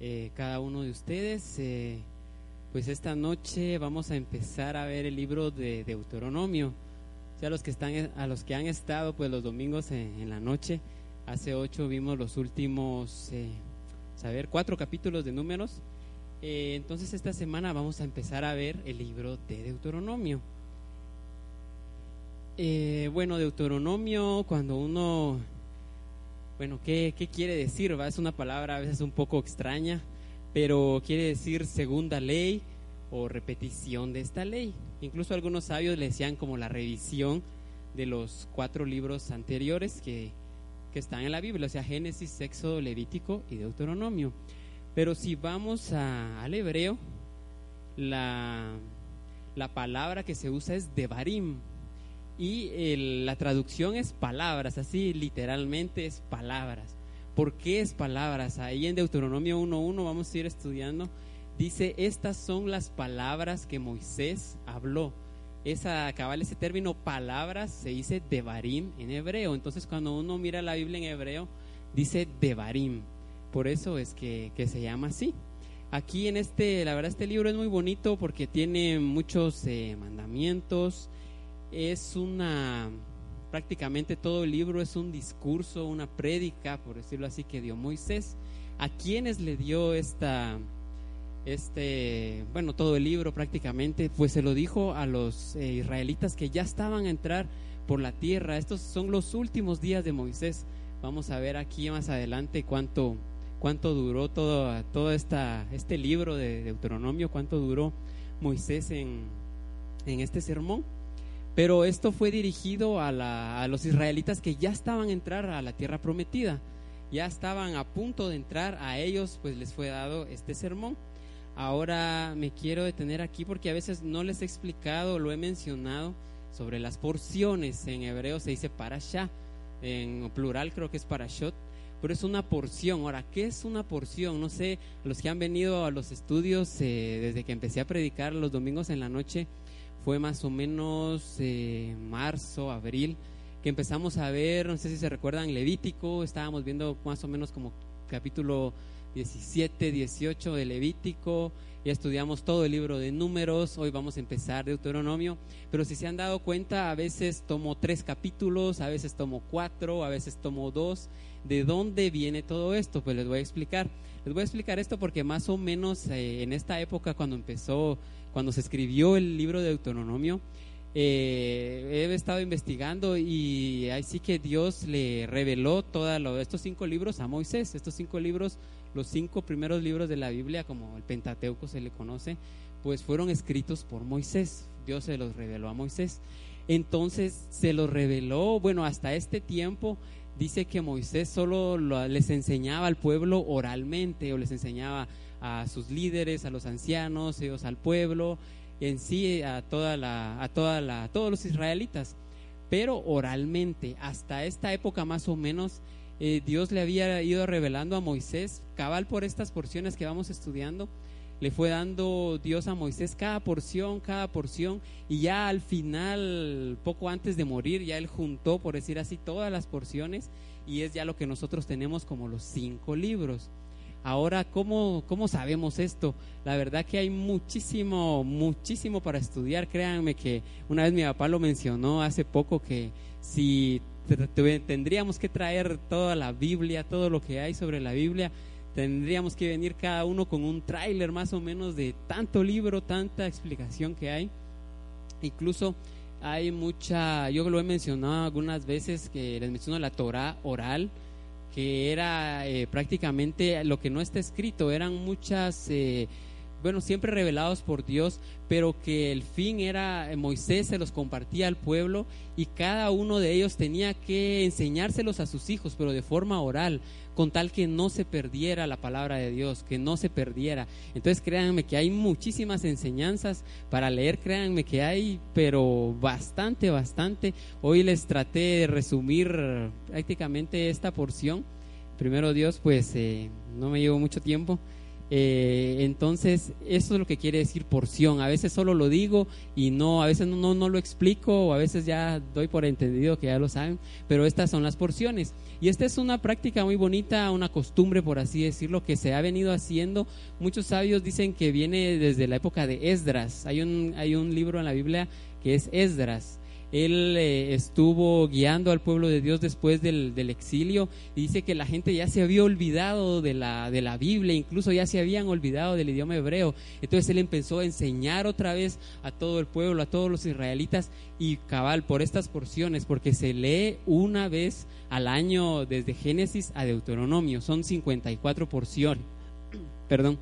eh, cada uno de ustedes. Eh, pues esta noche vamos a empezar a ver el libro de Deuteronomio. O sea, los que están, a los que han estado pues los domingos en, la noche, hace ocho vimos los últimos, eh, saber, cuatro capítulos de números. Eh, entonces esta semana vamos a empezar a ver el libro de Deuteronomio. bueno, Deuteronomio, cuando uno bueno, ¿qué, quiere decir? Es una palabra a veces un poco extraña, pero quiere decir segunda ley o repetición de esta ley. Incluso algunos sabios le decían como la revisión de los cuatro libros anteriores que, están en la Biblia, o sea, Génesis, Sexo, Levítico y Deuteronomio. Pero si vamos al hebreo, la, la palabra que se usa es devarim, y la traducción es palabras, así literalmente es palabras. ¿Por qué es palabras? Ahí en Deuteronomio 1.1 vamos a ir estudiando. Dice, estas son las palabras que Moisés habló. Esa, cabal, ese término palabras se dice devarim en hebreo. Entonces cuando uno mira la Biblia en hebreo, dice devarim. Por eso es que, se llama así. Aquí en este, la verdad este libro es muy bonito porque tiene muchos eh, mandamientos, es una, prácticamente todo el libro es un discurso, una prédica, por decirlo así, que dio Moisés. ¿A quienes le dio esta, este, bueno, todo el libro prácticamente? Pues se lo dijo a los eh, israelitas que ya estaban a entrar por la tierra. Estos son los últimos días de Moisés. Vamos a ver aquí más adelante cuánto, cuánto duró todo, todo esta, este libro de Deuteronomio, cuánto duró Moisés en, en este sermón. Pero esto fue dirigido a, los israelitas que ya estaban a entrar a la tierra prometida, ya estaban a punto de entrar, a ellos pues les fue dado este sermón. Ahora me quiero detener aquí porque a veces no les he explicado, lo he mencionado sobre las porciones. En hebreo se dice parashá, en plural creo que es parashot, pero es una porción. Ahora, ¿qué es una porción? No sé, los que han venido a los estudios eh, desde que empecé a predicar los domingos en la noche, fue más o menos eh, marzo, abril, que empezamos a ver, no sé si se recuerdan, Levítico, estábamos viendo más o menos como capítulo 17, 18 de Levítico, ya estudiamos todo el libro de números, hoy vamos a empezar Deuteronomio, pero si se han dado cuenta, a veces tomo tres capítulos, a veces tomo cuatro, a veces tomo dos. ¿De dónde viene todo esto? Pues les voy a explicar. Les voy a explicar esto porque más o menos eh, en esta época cuando empezó cuando se escribió el libro de Deuteronomio, eh, he estado investigando y así que Dios le reveló todos estos cinco libros a Moisés. Estos cinco libros, los cinco primeros libros de la Biblia, como el Pentateuco se le conoce, pues fueron escritos por Moisés. Dios se los reveló a Moisés. Entonces se los reveló, bueno, hasta este tiempo dice que Moisés solo les enseñaba al pueblo oralmente o les enseñaba a sus líderes, a los ancianos, ellos al pueblo, en sí a toda la, a toda la, todos los israelitas. Pero oralmente, hasta esta época más o menos, eh, Dios le había ido revelando a Moisés, cabal por estas porciones que vamos estudiando, le fue dando Dios a Moisés cada porción, cada porción, y ya al final, poco antes de morir, ya él juntó, por decir así, todas las porciones, y es ya lo que nosotros tenemos como los cinco libros. Ahora, ¿cómo, ¿cómo sabemos esto? La verdad que hay muchísimo, muchísimo para estudiar. Créanme que una vez mi papá lo mencionó hace poco que si tendríamos que traer toda la Biblia, todo lo que hay sobre la Biblia, tendríamos que venir cada uno con un tráiler más o menos de tanto libro, tanta explicación que hay. Incluso hay mucha, yo lo he mencionado algunas veces que les menciono la Torah oral, era eh, prácticamente lo que no está escrito, eran muchas, eh, bueno, siempre revelados por Dios, pero que el fin era, eh, Moisés se los compartía al pueblo y cada uno de ellos tenía que enseñárselos a sus hijos, pero de forma oral, con tal que no se perdiera la palabra de Dios, que no se perdiera. Entonces créanme que hay muchísimas enseñanzas para leer, créanme que hay, pero bastante, bastante. Hoy les traté de resumir prácticamente esta porción. Primero Dios, pues eh, no me llevo mucho tiempo. Eh, entonces, eso es lo que quiere decir porción. A veces solo lo digo y no, a veces no, no, lo explico o a veces ya doy por entendido que ya lo saben, pero estas son las porciones. Y esta es una práctica muy bonita, una costumbre, por así decirlo, que se ha venido haciendo. Muchos sabios dicen que viene desde la época de Esdras. Hay un, hay un libro en la Biblia que es Esdras él eh, estuvo guiando al pueblo de Dios después del, exilio y dice que la gente ya se había olvidado de la, de la Biblia, incluso ya se habían olvidado del idioma hebreo. Entonces él empezó a enseñar otra vez a todo el pueblo, a todos los israelitas y cabal por estas porciones, porque se lee una vez al año desde Génesis a Deuteronomio, son 54 porciones. Perdón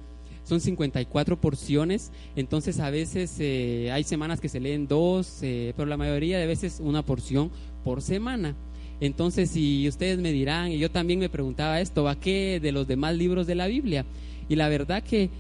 son 54 porciones, entonces a veces eh, hay semanas que se leen dos, eh, pero la mayoría de veces una porción por semana. Entonces, si ustedes me dirán, y yo también me preguntaba esto, ¿a qué de los demás libros de la Biblia? Y la verdad que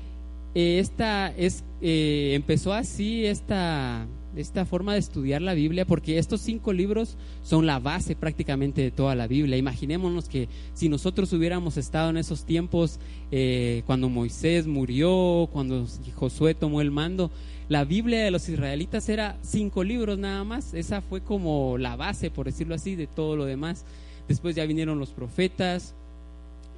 eh, esta es, empezó así esta, esta forma de estudiar la Biblia, porque estos cinco libros son la base prácticamente de toda la Biblia. Imaginémonos que si nosotros hubiéramos estado en esos tiempos, eh, cuando Moisés murió, cuando Josué tomó el mando, la Biblia de los israelitas era cinco libros nada más. Esa fue como la base, por decirlo así, de todo lo demás. Después ya vinieron los profetas,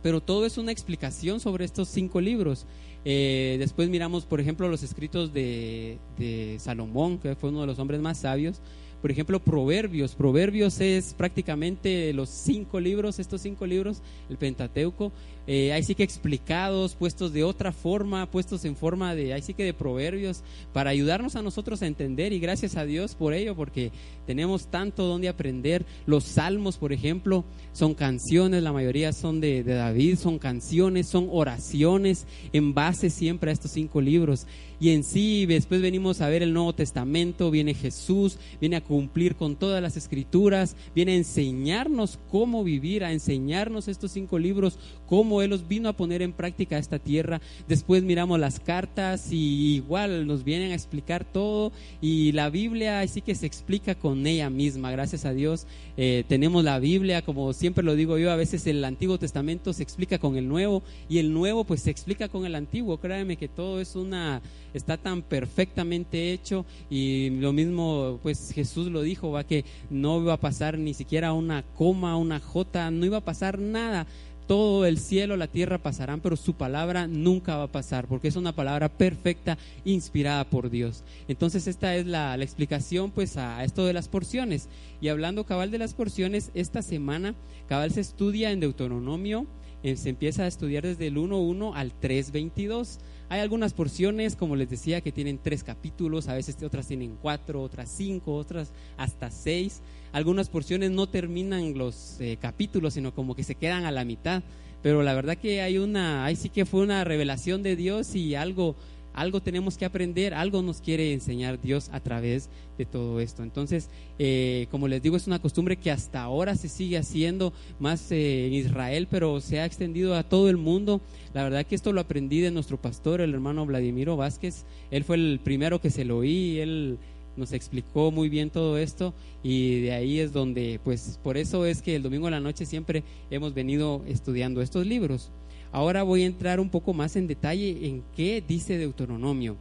pero todo es una explicación sobre estos cinco libros. Eh, después miramos, por ejemplo, los escritos de, de, Salomón, que fue uno de los hombres más sabios. Por ejemplo, Proverbios. Proverbios es prácticamente los cinco libros, estos cinco libros, el Pentateuco, eh, ahí sí que explicados, puestos de otra forma, puestos en forma de, ahí sí que de proverbios, para ayudarnos a nosotros a entender y gracias a Dios por ello, porque tenemos tanto donde aprender. Los salmos, por ejemplo, son canciones, la mayoría son de, de David, son canciones, son oraciones en base siempre a estos cinco libros. Y en sí, después venimos a ver el Nuevo Testamento, viene Jesús, viene a cumplir con todas las escrituras, viene a enseñarnos cómo vivir, a enseñarnos estos cinco libros, cómo él los vino a poner en práctica esta tierra. Después miramos las cartas y igual nos vienen a explicar todo y la Biblia sí que se explica con ella misma, gracias a Dios. Eh, tenemos la Biblia, como siempre lo digo yo, a veces el Antiguo Testamento se explica con el Nuevo y el Nuevo pues se explica con el Antiguo. Créanme que todo es una, está tan perfectamente hecho y lo mismo pues Jesús lo dijo, va que no iba a pasar ni siquiera una coma, una jota, no iba a pasar nada todo el cielo, la tierra pasarán, pero su palabra nunca va a pasar, porque es una palabra perfecta, inspirada por Dios. Entonces esta es la, explicación pues a, esto de las porciones. Y hablando cabal de las porciones, esta semana cabal se estudia en Deuteronomio, eh, se empieza a estudiar desde el 1.1 al 3.22. Hay algunas porciones, como les decía, que tienen tres capítulos, a veces otras tienen cuatro, otras cinco, otras hasta seis. Algunas porciones no terminan los eh, capítulos, sino como que se quedan a la mitad. Pero la verdad que hay una, ahí sí que fue una revelación de Dios y algo, algo tenemos que aprender, algo nos quiere enseñar Dios a través de todo esto. Entonces, eh, como les digo, es una costumbre que hasta ahora se sigue haciendo más eh, en Israel, pero se ha extendido a todo el mundo. La verdad que esto lo aprendí de nuestro pastor, el hermano Vladimiro Vázquez. Él fue el primero que se lo oí, él nos explicó muy bien todo esto y de ahí es donde, pues por eso es que el domingo en la noche siempre hemos venido estudiando estos libros. Ahora voy a entrar un poco más en detalle en qué dice Deuteronomio.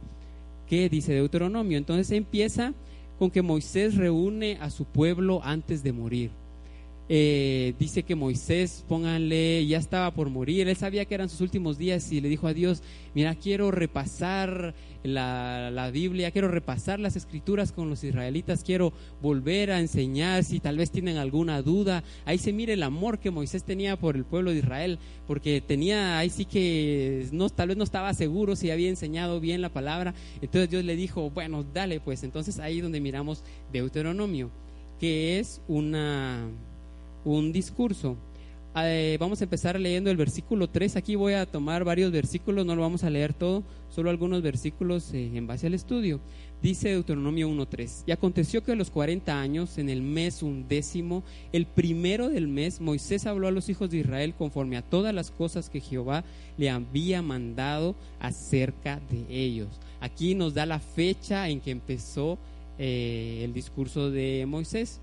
¿Qué dice Deuteronomio? Entonces empieza con que Moisés reúne a su pueblo antes de morir. Eh, dice que Moisés, pónganle, ya estaba por morir, él sabía que eran sus últimos días y le dijo a Dios, mira, quiero repasar la, la, Biblia, quiero repasar las escrituras con los israelitas, quiero volver a enseñar si tal vez tienen alguna duda. Ahí se mire el amor que Moisés tenía por el pueblo de Israel, porque tenía, ahí sí que no, tal vez no estaba seguro si había enseñado bien la palabra. Entonces Dios le dijo, bueno, dale pues. Entonces ahí donde miramos Deuteronomio, que es una un discurso. eh, vamos a empezar leyendo el versículo 3. Aquí voy a tomar varios versículos, no lo vamos a leer todo, solo algunos versículos eh, en base al estudio. Dice Deuteronomio 1.3, y aconteció que a los 40 años, en el mes undécimo, el primero del mes, Moisés habló a los hijos de Israel conforme a todas las cosas que Jehová le había mandado acerca de ellos. Aquí nos da la fecha en que empezó eh, el discurso de Moisés.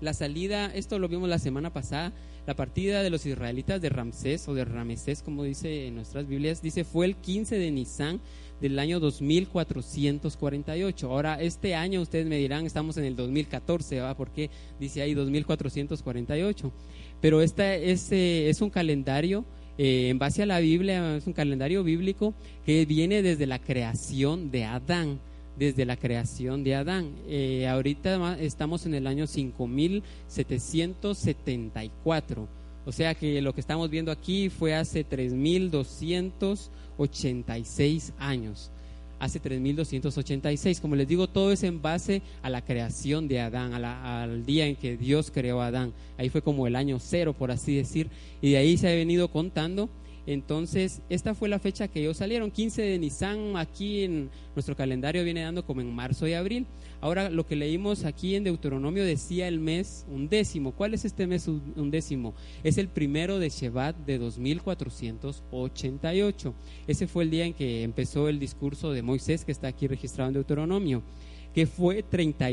La salida, esto lo vimos la semana pasada, la partida de los israelitas de Ramsés o de Ramesés, como dice en nuestras Biblias, dice fue el 15 de Nisan del año 2448. Ahora, este año ustedes me dirán, estamos en el 2014, ¿va? ¿Por qué dice ahí 2448? Pero este es, es un calendario eh, en base a la Biblia, es un calendario bíblico que viene desde la creación de Adán desde la creación de Adán. Eh, ahorita estamos en el año 5774. O sea que lo que estamos viendo aquí fue hace 3286 años. Hace 3286. Como les digo, todo es en base a la creación de Adán, al día en que Dios creó a Adán. Ahí fue como el año cero, por así decir. Y de ahí se ha venido contando entonces, esta fue la fecha que ellos salieron, 15 de Nisan, aquí en nuestro calendario viene dando como en marzo y abril. Ahora, lo que leímos aquí en Deuteronomio decía el mes undécimo. ¿Cuál es este mes undécimo? Es el primero de Shevat de 2488. Ese fue el día en que empezó el discurso de Moisés, que está aquí registrado en Deuteronomio que fue 30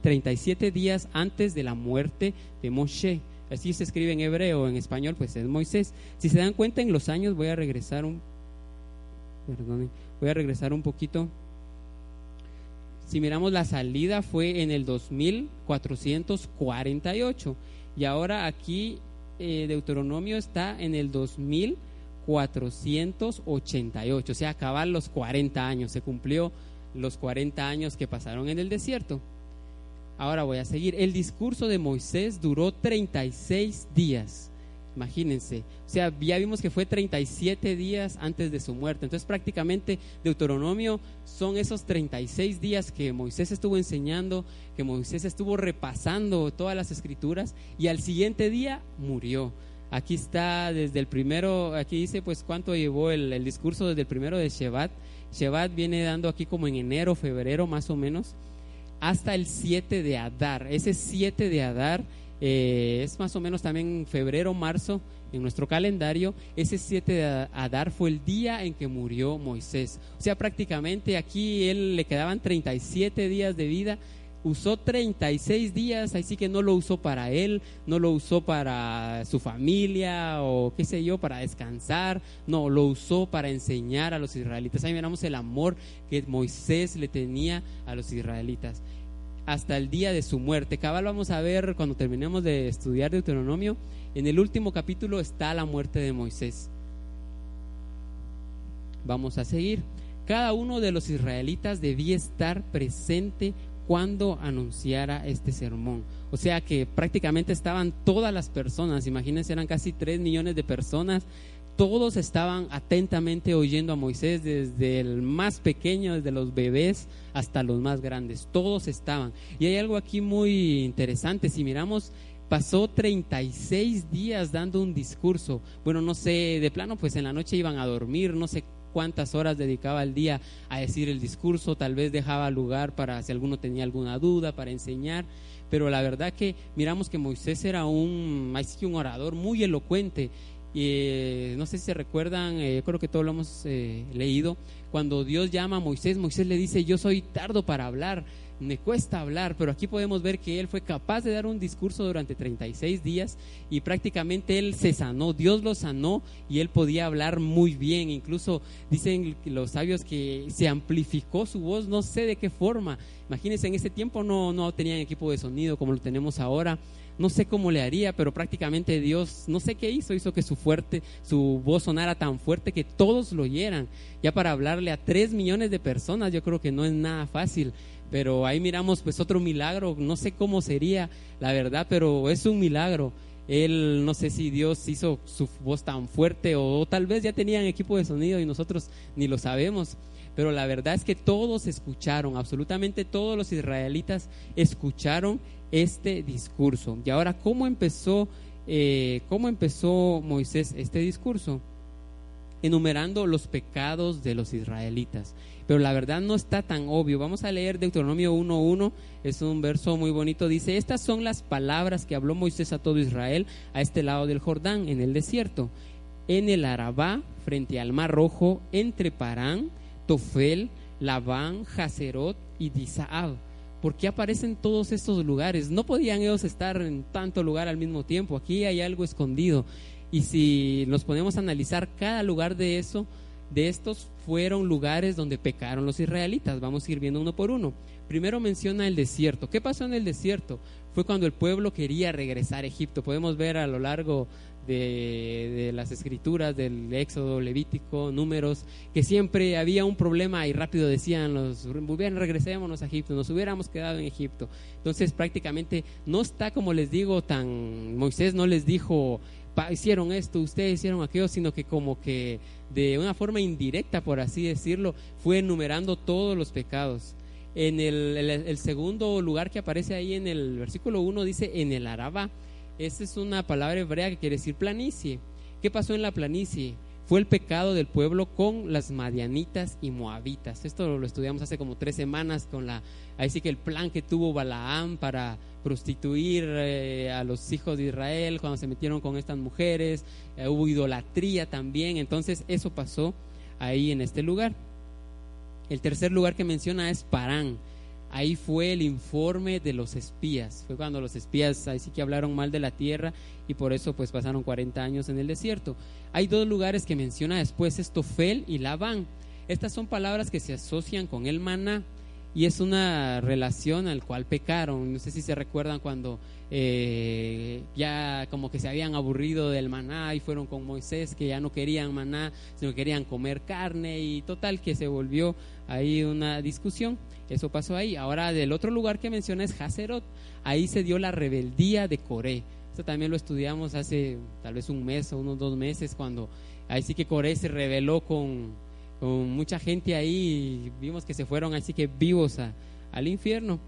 37 días antes de la muerte de Moshe. Así se escribe en hebreo, en español, pues es Moisés. Si se dan cuenta en los años, voy a regresar un, voy a regresar un poquito. Si miramos la salida fue en el 2448 y ahora aquí eh, Deuteronomio está en el 2488, o sea, acabar los 40 años, se cumplió los 40 años que pasaron en el desierto. Ahora voy a seguir. El discurso de Moisés duró 36 días. Imagínense. O sea, ya vimos que fue 37 días antes de su muerte. Entonces prácticamente Deuteronomio son esos 36 días que Moisés estuvo enseñando, que Moisés estuvo repasando todas las escrituras y al siguiente día murió. Aquí está desde el primero, aquí dice pues cuánto llevó el, discurso desde el primero de Shevat. Shevat viene dando aquí como en enero, febrero más o menos hasta el 7 de Adar. Ese 7 de Adar eh, es más o menos también febrero, marzo en nuestro calendario. Ese 7 de Adar fue el día en que murió Moisés. O sea, prácticamente aquí él le quedaban 37 días de vida usó 36 días, así que no lo usó para él, no lo usó para su familia o qué sé yo, para descansar, no, lo usó para enseñar a los israelitas. Ahí miramos el amor que Moisés le tenía a los israelitas hasta el día de su muerte. Cabal vamos a ver cuando terminemos de estudiar Deuteronomio, en el último capítulo está la muerte de Moisés. Vamos a seguir. Cada uno de los israelitas debía estar presente cuando anunciara este sermón. O sea que prácticamente estaban todas las personas, imagínense, eran casi tres millones de personas, todos estaban atentamente oyendo a Moisés, desde el más pequeño, desde los bebés hasta los más grandes, todos estaban. Y hay algo aquí muy interesante, si miramos pasó 36 días dando un discurso. Bueno, no sé, de plano, pues en la noche iban a dormir, no sé cuántas horas dedicaba al día a decir el discurso, tal vez dejaba lugar para si alguno tenía alguna duda, para enseñar, pero la verdad que miramos que Moisés era un, un orador muy elocuente. Y, eh, no sé si se recuerdan, eh, creo que todos lo hemos eh, leído, cuando Dios llama a Moisés, Moisés le dice, yo soy tardo para hablar, me cuesta hablar, pero aquí podemos ver que él fue capaz de dar un discurso durante 36 días y prácticamente él se sanó, Dios lo sanó y él podía hablar muy bien, incluso dicen los sabios que se amplificó su voz, no sé de qué forma, imagínense en ese tiempo no, no tenían equipo de sonido como lo tenemos ahora, no sé cómo le haría, pero prácticamente Dios, no sé qué hizo, hizo que su fuerte, su voz sonara tan fuerte que todos lo oyeran. Ya para hablarle a tres millones de personas, yo creo que no es nada fácil. Pero ahí miramos pues otro milagro, no sé cómo sería la verdad, pero es un milagro. Él, no sé si Dios hizo su voz tan fuerte o, tal vez ya tenían equipo de sonido y nosotros ni lo sabemos. Pero la verdad es que todos escucharon, absolutamente todos los israelitas escucharon este discurso. Y ahora, ¿cómo empezó eh, cómo empezó Moisés este discurso, enumerando los pecados de los israelitas. Pero la verdad no está tan obvio. Vamos a leer Deuteronomio 1.1, es un verso muy bonito. Dice, estas son las palabras que habló Moisés a todo Israel a este lado del Jordán, en el desierto, en el Arabá, frente al Mar Rojo, entre Parán, Tofel, Labán, Hazerot y Disaab. ¿Por qué aparecen todos estos lugares? No podían ellos estar en tanto lugar al mismo tiempo. Aquí hay algo escondido. Y si nos ponemos a analizar cada lugar de eso, de estos fueron lugares donde pecaron los israelitas. Vamos a ir viendo uno por uno. Primero menciona el desierto. ¿Qué pasó en el desierto? Fue cuando el pueblo quería regresar a Egipto. Podemos ver a lo largo de, las escrituras del Éxodo, Levítico, Números, que siempre había un problema y rápido decían los, regresémonos a Egipto, nos hubiéramos quedado en Egipto. Entonces prácticamente no está, como les digo, tan, Moisés no les dijo, hicieron esto, ustedes hicieron aquello, sino que como que de una forma indirecta, por así decirlo, fue enumerando todos los pecados. En el, el segundo lugar que aparece ahí en el versículo 1 dice en el Araba esa es una palabra hebrea que quiere decir planicie. ¿Qué pasó en la planicie? Fue el pecado del pueblo con las madianitas y moabitas. Esto lo estudiamos hace como tres semanas con la, ahí sí que el plan que tuvo Balaam para prostituir eh, a los hijos de Israel cuando se metieron con estas mujeres, eh, hubo idolatría también, entonces eso pasó ahí en este lugar. El tercer lugar que menciona es Parán. Ahí fue el informe de los espías. Fue cuando los espías ahí sí que hablaron mal de la tierra y por eso pues pasaron 40 años en el desierto. Hay dos lugares que menciona después, Estofel y Labán. Estas son palabras que se asocian con el maná y es una relación al cual pecaron. No sé si se recuerdan cuando eh, ya como que se habían aburrido del maná y fueron con Moisés que ya no querían maná, sino querían comer carne y total que se volvió ahí una discusión. Eso pasó ahí. Ahora del otro lugar que menciona es Hazerot. Ahí se dio la rebeldía de Coré. Esto también lo estudiamos hace tal vez un mes o unos dos meses cuando ahí sí que Coré se rebeló con, con mucha gente ahí vimos que se fueron así que vivos al infierno.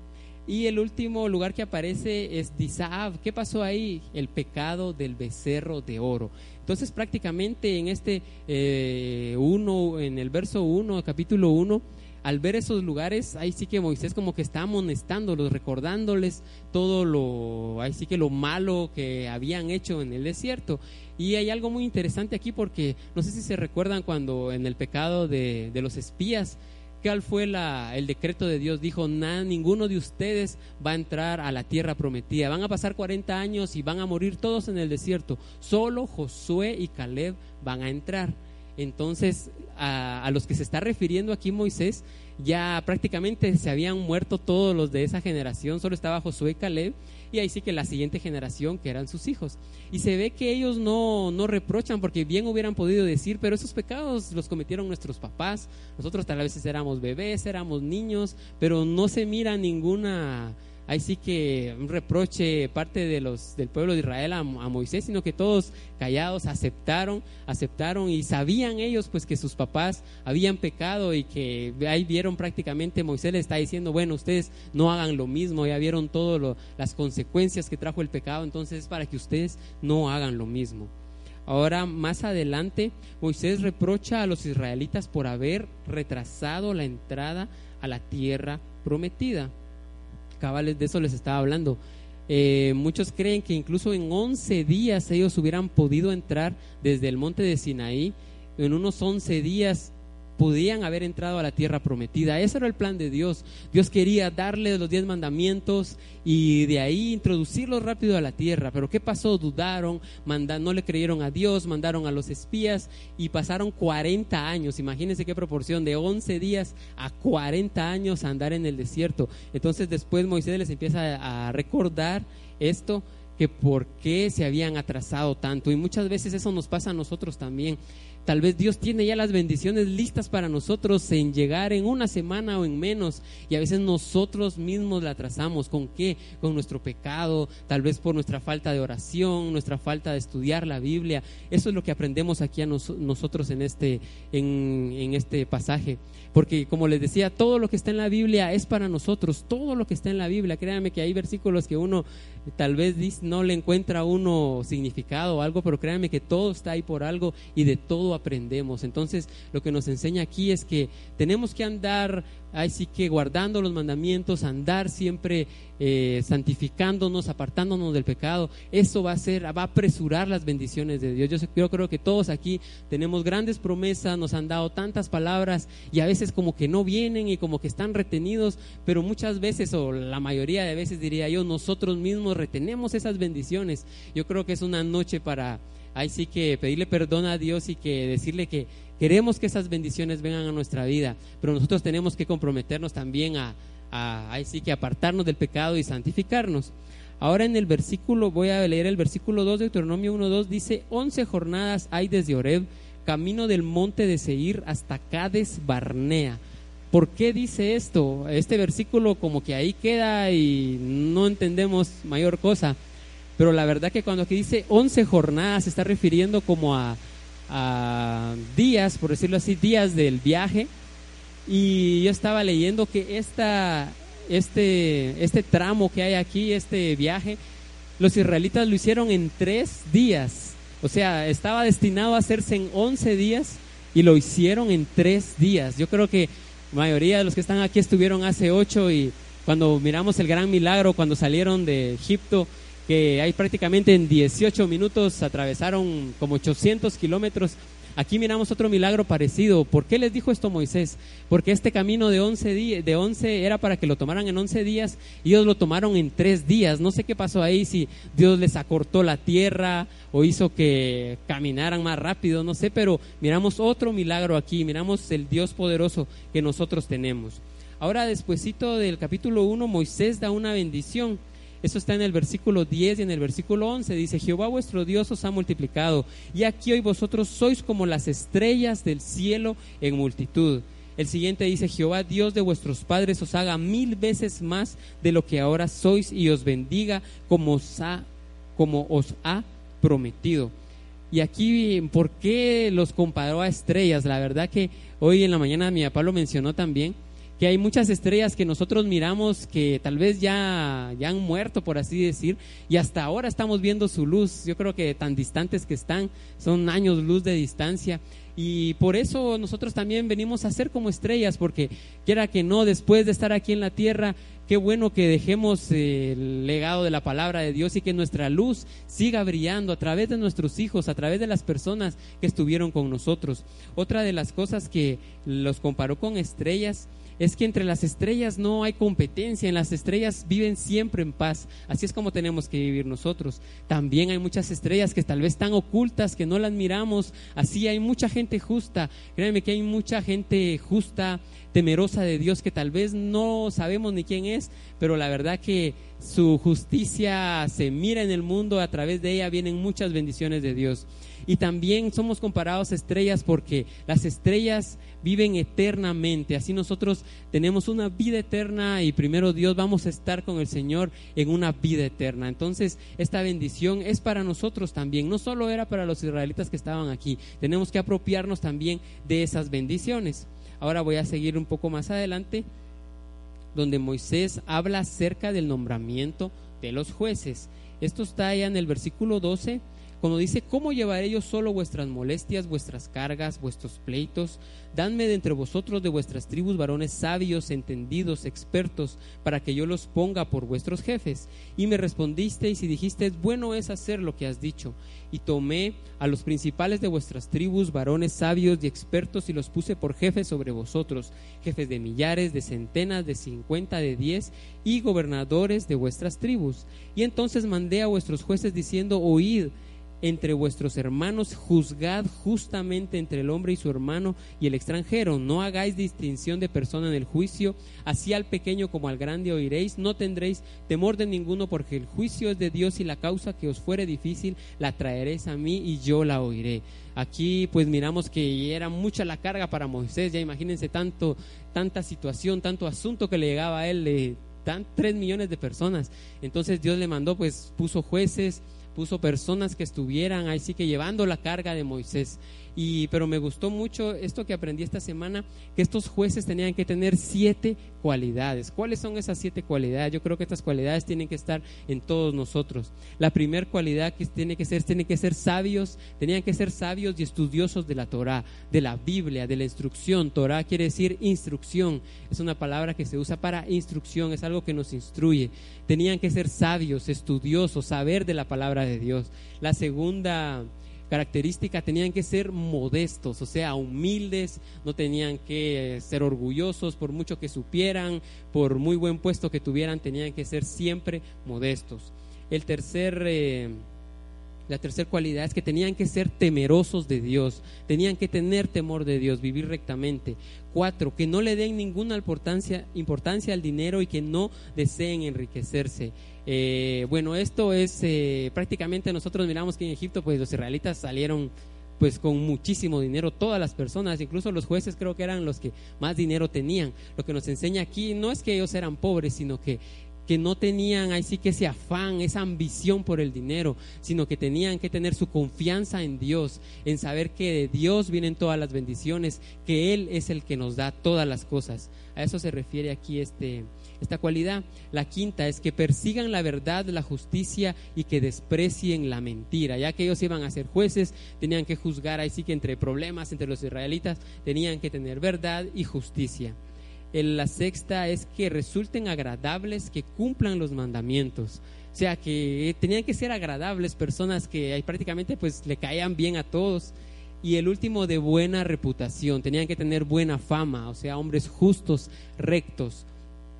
Y el último lugar que aparece es Disaab. ¿Qué pasó ahí? El pecado del becerro de oro. Entonces prácticamente en este eh, uno, en el verso 1, capítulo 1, al ver esos lugares, ahí sí que Moisés como que está amonestándolos, recordándoles todo lo, ahí sí que lo malo que habían hecho en el desierto. Y hay algo muy interesante aquí porque no sé si se recuerdan cuando en el pecado de, de los espías, ¿Cuál fue la, el decreto de Dios? Dijo, nada, ninguno de ustedes va a entrar a la tierra prometida. Van a pasar 40 años y van a morir todos en el desierto. Solo Josué y Caleb van a entrar. Entonces, a, a los que se está refiriendo aquí Moisés, ya prácticamente se habían muerto todos los de esa generación. Solo estaba Josué y Caleb y ahí sí que la siguiente generación que eran sus hijos. Y se ve que ellos no, no reprochan porque bien hubieran podido decir, pero esos pecados los cometieron nuestros papás, nosotros tal vez éramos bebés, éramos niños, pero no se mira ninguna ahí sí que un reproche parte de los del pueblo de Israel a, Moisés, sino que todos callados aceptaron, aceptaron y sabían ellos pues que sus papás habían pecado y que ahí vieron prácticamente Moisés le está diciendo, bueno, ustedes no hagan lo mismo, ya vieron todas las consecuencias que trajo el pecado, entonces para que ustedes no hagan lo mismo. Ahora, más adelante, Moisés reprocha a los israelitas por haber retrasado la entrada a la tierra prometida cabales de eso les estaba hablando. Eh, muchos creen que incluso en 11 días ellos hubieran podido entrar desde el monte de Sinaí. En unos 11 días podían haber entrado a la tierra prometida. Ese era el plan de Dios. Dios quería darles los diez mandamientos y de ahí introducirlos rápido a la tierra. Pero ¿qué pasó? Dudaron, no le creyeron a Dios, mandaron a los espías y pasaron 40 años. Imagínense qué proporción, de 11 días a 40 años andar en el desierto. Entonces después Moisés les empieza a recordar esto que por qué se habían atrasado tanto. Y muchas veces eso nos pasa a nosotros también Tal vez Dios tiene ya las bendiciones listas para nosotros en llegar en una semana o en menos. Y a veces nosotros mismos la trazamos. ¿Con qué? Con nuestro pecado, tal vez por nuestra falta de oración, nuestra falta de estudiar la Biblia. Eso es lo que aprendemos aquí a nosotros en este, en, en este pasaje. Porque como les decía, todo lo que está en la Biblia es para nosotros. Todo lo que está en la Biblia. Créanme que hay versículos que uno tal vez no le encuentra uno significado o algo, pero créanme que todo está ahí por algo y de todo aprendemos. Entonces, lo que nos enseña aquí es que tenemos que andar, así que guardando los mandamientos, andar siempre eh, santificándonos, apartándonos del pecado. Eso va a ser, va a apresurar las bendiciones de Dios. Yo, yo creo que todos aquí tenemos grandes promesas, nos han dado tantas palabras y a veces como que no vienen y como que están retenidos, pero muchas veces o la mayoría de veces diría yo, nosotros mismos retenemos esas bendiciones. Yo creo que es una noche para ahí sí que pedirle perdón a Dios y que decirle que queremos que esas bendiciones vengan a nuestra vida, pero nosotros tenemos que comprometernos también a, ahí sí que apartarnos del pecado y santificarnos. Ahora en el versículo, voy a leer el versículo 2 de Deuteronomio 1.2, dice, once jornadas hay desde Oreb, camino del monte de Seir hasta Cades Barnea. ¿Por qué dice esto? Este versículo como que ahí queda y no entendemos mayor cosa. Pero la verdad que cuando aquí dice 11 jornadas se está refiriendo como a, días, por decirlo así, días del viaje. Y yo estaba leyendo que esta, este, este tramo que hay aquí, este viaje, los israelitas lo hicieron en tres días. O sea, estaba destinado a hacerse en 11 días y lo hicieron en tres días. Yo creo que la mayoría de los que están aquí estuvieron hace ocho y cuando miramos el gran milagro, cuando salieron de Egipto, que hay prácticamente en 18 minutos atravesaron como 800 kilómetros. Aquí miramos otro milagro parecido. ¿Por qué les dijo esto Moisés? Porque este camino de 11, días, de 11 era para que lo tomaran en 11 días y ellos lo tomaron en 3 días. No sé qué pasó ahí, si Dios les acortó la tierra o hizo que caminaran más rápido, no sé, pero miramos otro milagro aquí, miramos el Dios poderoso que nosotros tenemos. Ahora, despuesito del capítulo 1, Moisés da una bendición eso está en el versículo 10 y en el versículo 11. Dice, Jehová vuestro Dios os ha multiplicado, y aquí hoy vosotros sois como las estrellas del cielo en multitud. El siguiente dice, Jehová Dios de vuestros padres os haga mil veces más de lo que ahora sois y os bendiga como os ha, como os ha prometido. Y aquí, ¿por qué los comparó a estrellas? La verdad que hoy en la mañana mi papá lo mencionó también que hay muchas estrellas que nosotros miramos que tal vez ya, ya han muerto, por así decir, y hasta ahora estamos viendo su luz. Yo creo que tan distantes que están, son años luz de distancia. Y por eso nosotros también venimos a ser como estrellas, porque quiera que no, después de estar aquí en la tierra, qué bueno que dejemos el legado de la palabra de Dios y que nuestra luz siga brillando a través de nuestros hijos, a través de las personas que estuvieron con nosotros. Otra de las cosas que los comparó con estrellas es que entre las estrellas no hay competencia, en las estrellas viven siempre en paz. Así es como tenemos que vivir nosotros. También hay muchas estrellas que tal vez están ocultas, que no las miramos. Así hay mucha gente justa. Créanme que hay mucha gente justa, temerosa de Dios, que tal vez no sabemos ni quién es, pero la verdad que su justicia se mira en el mundo, a través de ella vienen muchas bendiciones de Dios. Y también somos comparados a estrellas porque las estrellas viven eternamente. Así nosotros tenemos una vida eterna y primero Dios vamos a estar con el Señor en una vida eterna. Entonces, esta bendición es para nosotros también. No solo era para los israelitas que estaban aquí. Tenemos que apropiarnos también de esas bendiciones. Ahora voy a seguir un poco más adelante donde Moisés habla acerca del nombramiento de los jueces. Esto está allá en el versículo 12 cuando dice, ¿cómo llevaré yo solo vuestras molestias, vuestras cargas, vuestros pleitos? Dadme de entre vosotros de vuestras tribus varones sabios, entendidos, expertos, para que yo los ponga por vuestros jefes. Y me respondisteis y dijisteis, bueno es hacer lo que has dicho. Y tomé a los principales de vuestras tribus, varones sabios y expertos, y los puse por jefes sobre vosotros, jefes de millares, de centenas, de cincuenta, de diez, y gobernadores de vuestras tribus. Y entonces mandé a vuestros jueces diciendo, oíd, entre vuestros hermanos, juzgad justamente entre el hombre y su hermano y el extranjero. No hagáis distinción de persona en el juicio, así al pequeño como al grande oiréis. No tendréis temor de ninguno, porque el juicio es de Dios y la causa que os fuere difícil la traeréis a mí y yo la oiré. Aquí pues miramos que era mucha la carga para Moisés, ya imagínense tanto, tanta situación, tanto asunto que le llegaba a él, de tan, tres millones de personas. Entonces Dios le mandó, pues puso jueces, puso personas que estuvieran ahí sí que llevando la carga de Moisés. Y, pero me gustó mucho esto que aprendí esta semana, que estos jueces tenían que tener siete cualidades. ¿Cuáles son esas siete cualidades? Yo creo que estas cualidades tienen que estar en todos nosotros. La primera cualidad que tiene que ser, tienen que ser sabios, tenían que ser sabios y estudiosos de la Torah, de la Biblia, de la instrucción. Torah quiere decir instrucción, es una palabra que se usa para instrucción, es algo que nos instruye. Tenían que ser sabios, estudiosos, saber de la palabra de Dios. La segunda característica tenían que ser modestos, o sea, humildes, no tenían que ser orgullosos por mucho que supieran, por muy buen puesto que tuvieran, tenían que ser siempre modestos. El tercer, eh, la tercera cualidad es que tenían que ser temerosos de Dios, tenían que tener temor de Dios, vivir rectamente. Cuatro, que no le den ninguna importancia, importancia al dinero y que no deseen enriquecerse. Eh, bueno, esto es eh, prácticamente nosotros miramos que en Egipto pues los israelitas salieron pues con muchísimo dinero, todas las personas, incluso los jueces creo que eran los que más dinero tenían. Lo que nos enseña aquí no es que ellos eran pobres, sino que que no tenían así que ese afán, esa ambición por el dinero, sino que tenían que tener su confianza en Dios, en saber que de Dios vienen todas las bendiciones, que Él es el que nos da todas las cosas. A eso se refiere aquí este, esta cualidad. La quinta es que persigan la verdad, la justicia y que desprecien la mentira. Ya que ellos iban a ser jueces, tenían que juzgar ahí sí que entre problemas entre los israelitas, tenían que tener verdad y justicia. La sexta es que resulten agradables, que cumplan los mandamientos. O sea, que tenían que ser agradables, personas que prácticamente pues le caían bien a todos. Y el último de buena reputación, tenían que tener buena fama, o sea, hombres justos, rectos,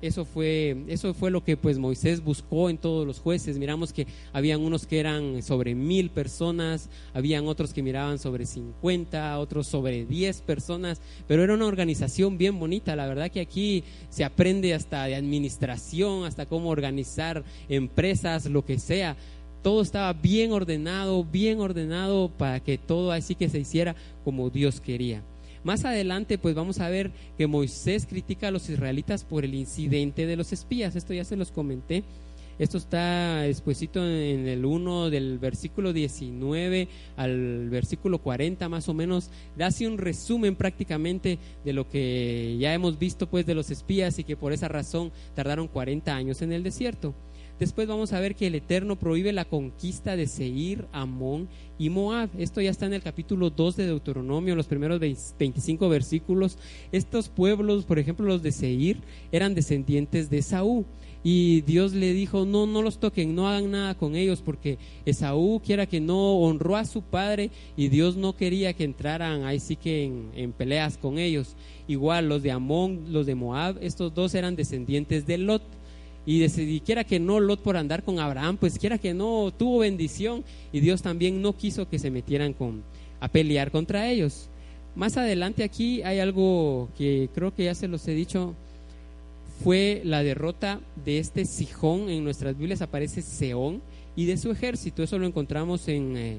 eso fue, eso fue lo que pues Moisés buscó en todos los jueces. Miramos que habían unos que eran sobre mil personas, habían otros que miraban sobre 50, otros sobre 10 personas, pero era una organización bien bonita. La verdad que aquí se aprende hasta de administración, hasta cómo organizar empresas, lo que sea. Todo estaba bien ordenado, bien ordenado para que todo así que se hiciera como Dios quería. Más adelante, pues vamos a ver que Moisés critica a los israelitas por el incidente de los espías. Esto ya se los comenté. Esto está expuesto en el 1 del versículo 19 al versículo 40 más o menos. Hace un resumen prácticamente de lo que ya hemos visto pues de los espías y que por esa razón tardaron 40 años en el desierto. Después vamos a ver que el Eterno prohíbe la conquista de Seir, Amón y Moab. Esto ya está en el capítulo 2 de Deuteronomio, los primeros 25 versículos. Estos pueblos, por ejemplo los de Seir, eran descendientes de Esaú. Y Dios le dijo, no, no los toquen, no hagan nada con ellos, porque Esaú quiera que no honró a su padre y Dios no quería que entraran ahí sí que en, en peleas con ellos. Igual los de Amón, los de Moab, estos dos eran descendientes de Lot y decidí, quiera que no Lot por andar con Abraham, pues quiera que no tuvo bendición y Dios también no quiso que se metieran con, a pelear contra ellos. Más adelante aquí hay algo que creo que ya se los he dicho, fue la derrota de este Sijón, en nuestras Biblias aparece Seón y de su ejército, eso lo encontramos en eh,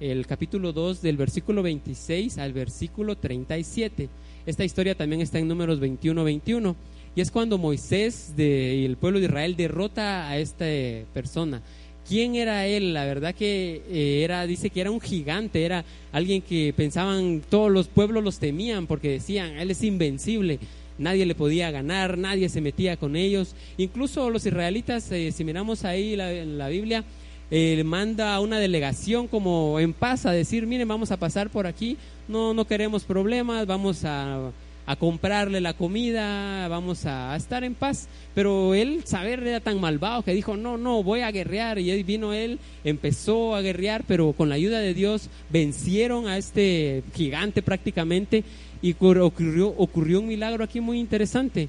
el capítulo 2 del versículo 26 al versículo 37. Esta historia también está en números 21-21. Y es cuando Moisés y el pueblo de Israel derrota a esta persona. ¿Quién era él? La verdad que eh, era, dice que era un gigante, era alguien que pensaban, todos los pueblos los temían porque decían, él es invencible, nadie le podía ganar, nadie se metía con ellos. Incluso los israelitas, eh, si miramos ahí en la Biblia, eh, manda a una delegación como en paz a decir, miren, vamos a pasar por aquí, no, no queremos problemas, vamos a a comprarle la comida, vamos a, estar en paz. Pero él, saber, era tan malvado que dijo, no, no, voy a guerrear. Y vino él, empezó a guerrear, pero con la ayuda de Dios vencieron a este gigante prácticamente y ocurrió, ocurrió un milagro aquí muy interesante.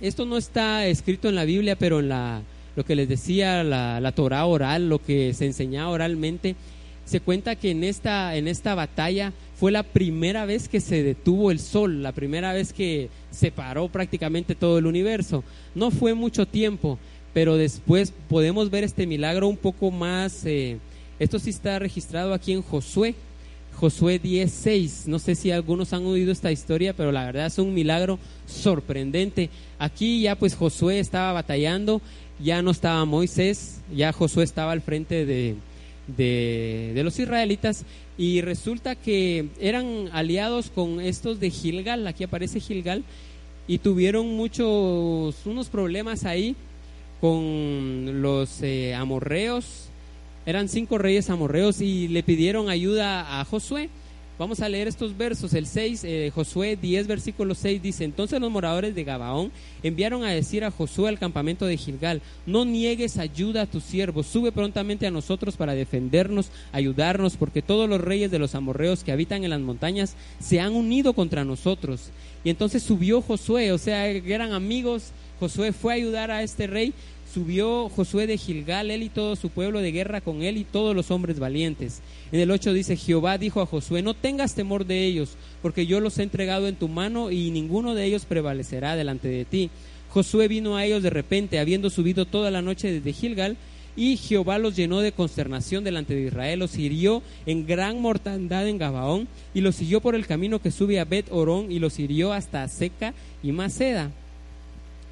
Esto no está escrito en la Biblia, pero en la, lo que les decía la, la Torah oral, lo que se enseñaba oralmente, se cuenta que en esta, en esta batalla fue la primera vez que se detuvo el sol, la primera vez que se paró prácticamente todo el universo. No fue mucho tiempo, pero después podemos ver este milagro un poco más, eh, esto sí está registrado aquí en Josué, Josué 10:6. No sé si algunos han oído esta historia, pero la verdad es un milagro sorprendente. Aquí ya pues Josué estaba batallando, ya no estaba Moisés, ya Josué estaba al frente de, de, los israelitas y resulta que eran aliados con estos de Gilgal, aquí aparece Gilgal, y tuvieron muchos, unos problemas ahí con los eh, amorreos, eran cinco reyes amorreos y le pidieron ayuda a Josué. Vamos a leer estos versos. El 6, eh, Josué 10, versículo 6 dice, entonces los moradores de Gabaón enviaron a decir a Josué al campamento de Gilgal, no niegues ayuda a tus siervos, sube prontamente a nosotros para defendernos, ayudarnos, porque todos los reyes de los amorreos que habitan en las montañas se han unido contra nosotros. Y entonces subió Josué, o sea, eran amigos, Josué fue a ayudar a este rey subió Josué de Gilgal, él y todo su pueblo de guerra con él y todos los hombres valientes. En el 8 dice, Jehová dijo a Josué, no tengas temor de ellos, porque yo los he entregado en tu mano y ninguno de ellos prevalecerá delante de ti. Josué vino a ellos de repente, habiendo subido toda la noche desde Gilgal, y Jehová los llenó de consternación delante de Israel, los hirió en gran mortandad en Gabaón, y los siguió por el camino que sube a Bet Orón, y los hirió hasta Seca y Maceda.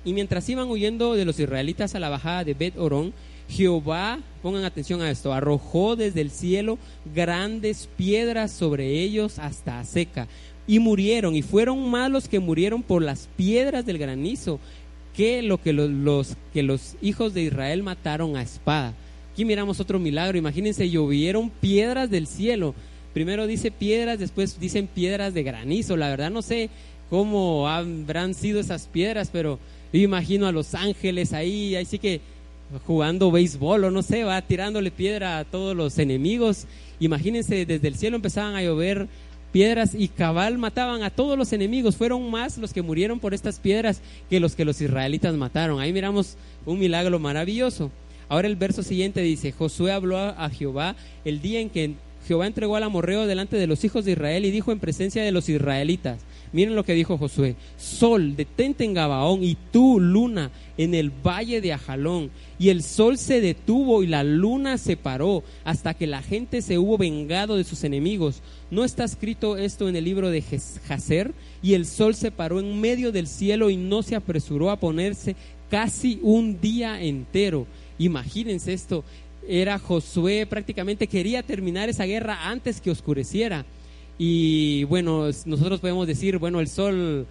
Y mientras iban huyendo de los israelitas a la bajada de Bet Orón, Jehová, pongan atención a esto, arrojó desde el cielo grandes piedras sobre ellos hasta seca. Y murieron, y fueron más los que murieron por las piedras del granizo que lo que los, que los hijos de Israel mataron a espada. Aquí miramos otro milagro, imagínense, llovieron piedras del cielo. Primero dice piedras, después dicen piedras de granizo. La verdad no sé cómo habrán sido esas piedras, pero imagino a los ángeles ahí, ahí sí que jugando béisbol o no sé, va tirándole piedra a todos los enemigos. Imagínense, desde el cielo empezaban a llover piedras y cabal mataban a todos los enemigos. Fueron más los que murieron por estas piedras que los que los israelitas mataron. Ahí miramos un milagro maravilloso. Ahora el verso siguiente dice, Josué habló a Jehová el día en que Jehová entregó al amorreo delante de los hijos de Israel y dijo en presencia de los israelitas, Miren lo que dijo Josué. Sol, detente en Gabaón y tú, luna, en el valle de Ajalón. Y el sol se detuvo y la luna se paró hasta que la gente se hubo vengado de sus enemigos. ¿No está escrito esto en el libro de Jacer? Y el sol se paró en medio del cielo y no se apresuró a ponerse casi un día entero. Imagínense esto. Era Josué, prácticamente quería terminar esa guerra antes que oscureciera. Y bueno, nosotros podemos decir, bueno, el sol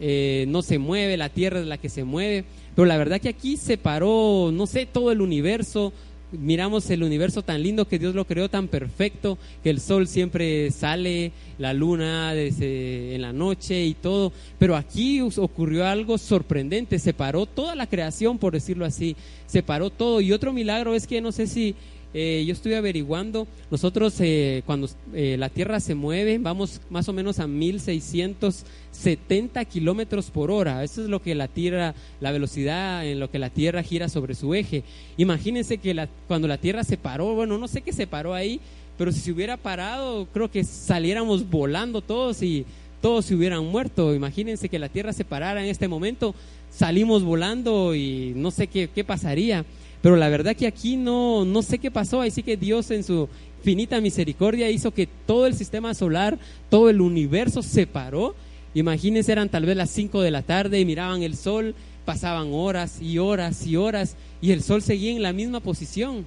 eh, no se mueve, la tierra es la que se mueve, pero la verdad que aquí se paró, no sé, todo el universo, miramos el universo tan lindo que Dios lo creó tan perfecto, que el sol siempre sale, la luna en la noche y todo, pero aquí ocurrió algo sorprendente, se paró toda la creación, por decirlo así, se paró todo. Y otro milagro es que no sé si eh, yo estoy averiguando, nosotros eh, cuando eh, la Tierra se mueve, vamos más o menos a 1670 kilómetros por hora. Eso es lo que la Tierra, la velocidad en lo que la Tierra gira sobre su eje. Imagínense que la, cuando la Tierra se paró, bueno, no sé qué se paró ahí, pero si se hubiera parado, creo que saliéramos volando todos y todos se hubieran muerto. Imagínense que la Tierra se parara en este momento, salimos volando y no sé qué, qué pasaría. Pero la verdad que aquí no, no sé qué pasó, así que Dios en su finita misericordia hizo que todo el sistema solar, todo el universo se paró. Imagínense, eran tal vez las 5 de la tarde y miraban el sol, pasaban horas y horas y horas y el sol seguía en la misma posición.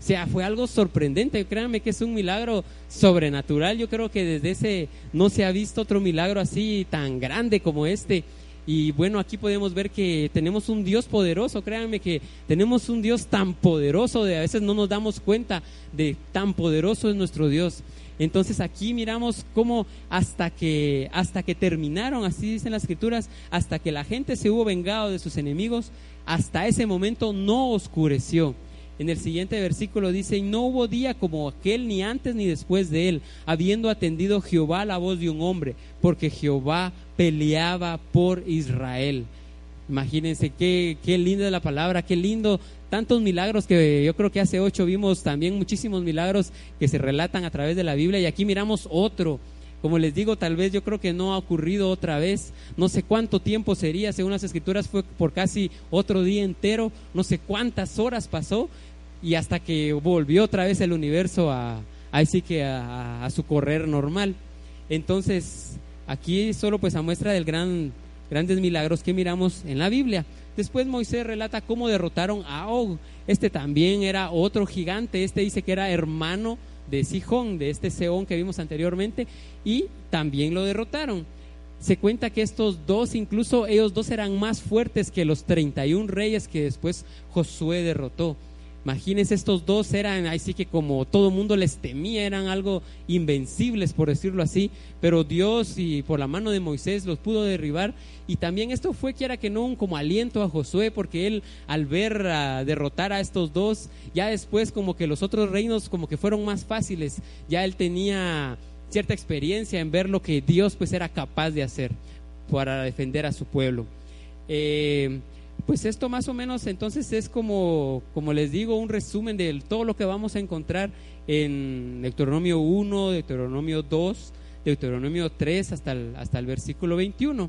O sea, fue algo sorprendente. Créanme que es un milagro sobrenatural. Yo creo que desde ese no se ha visto otro milagro así tan grande como este. Y bueno, aquí podemos ver que tenemos un Dios poderoso, créanme que tenemos un Dios tan poderoso, de a veces no nos damos cuenta de tan poderoso es nuestro Dios. Entonces aquí miramos cómo hasta que hasta que terminaron, así dicen las escrituras, hasta que la gente se hubo vengado de sus enemigos, hasta ese momento no oscureció. En el siguiente versículo dice, y no hubo día como aquel ni antes ni después de él, habiendo atendido Jehová la voz de un hombre, porque Jehová peleaba por Israel. Imagínense qué, qué linda es la palabra, qué lindo. Tantos milagros que yo creo que hace ocho vimos también muchísimos milagros que se relatan a través de la Biblia y aquí miramos otro. Como les digo, tal vez yo creo que no ha ocurrido otra vez. No sé cuánto tiempo sería, según las escrituras fue por casi otro día entero. No sé cuántas horas pasó y hasta que volvió otra vez el universo a, a su correr normal. Entonces, aquí solo pues a muestra del gran grandes milagros que miramos en la Biblia. Después Moisés relata cómo derrotaron a Og. Este también era otro gigante. Este dice que era hermano de Sijón, de este Seón que vimos anteriormente, y también lo derrotaron. Se cuenta que estos dos, incluso ellos dos eran más fuertes que los 31 reyes que después Josué derrotó. Imagínense, estos dos eran, así que como todo mundo les temía, eran algo invencibles, por decirlo así, pero Dios y por la mano de Moisés los pudo derribar. Y también esto fue, quiera que no, un como aliento a Josué, porque él al ver derrotar a estos dos, ya después como que los otros reinos como que fueron más fáciles, ya él tenía cierta experiencia en ver lo que Dios pues era capaz de hacer para defender a su pueblo. Eh, pues esto más o menos entonces es como, como les digo, un resumen de todo lo que vamos a encontrar en Deuteronomio 1, Deuteronomio 2, Deuteronomio 3 hasta hasta el versículo 21.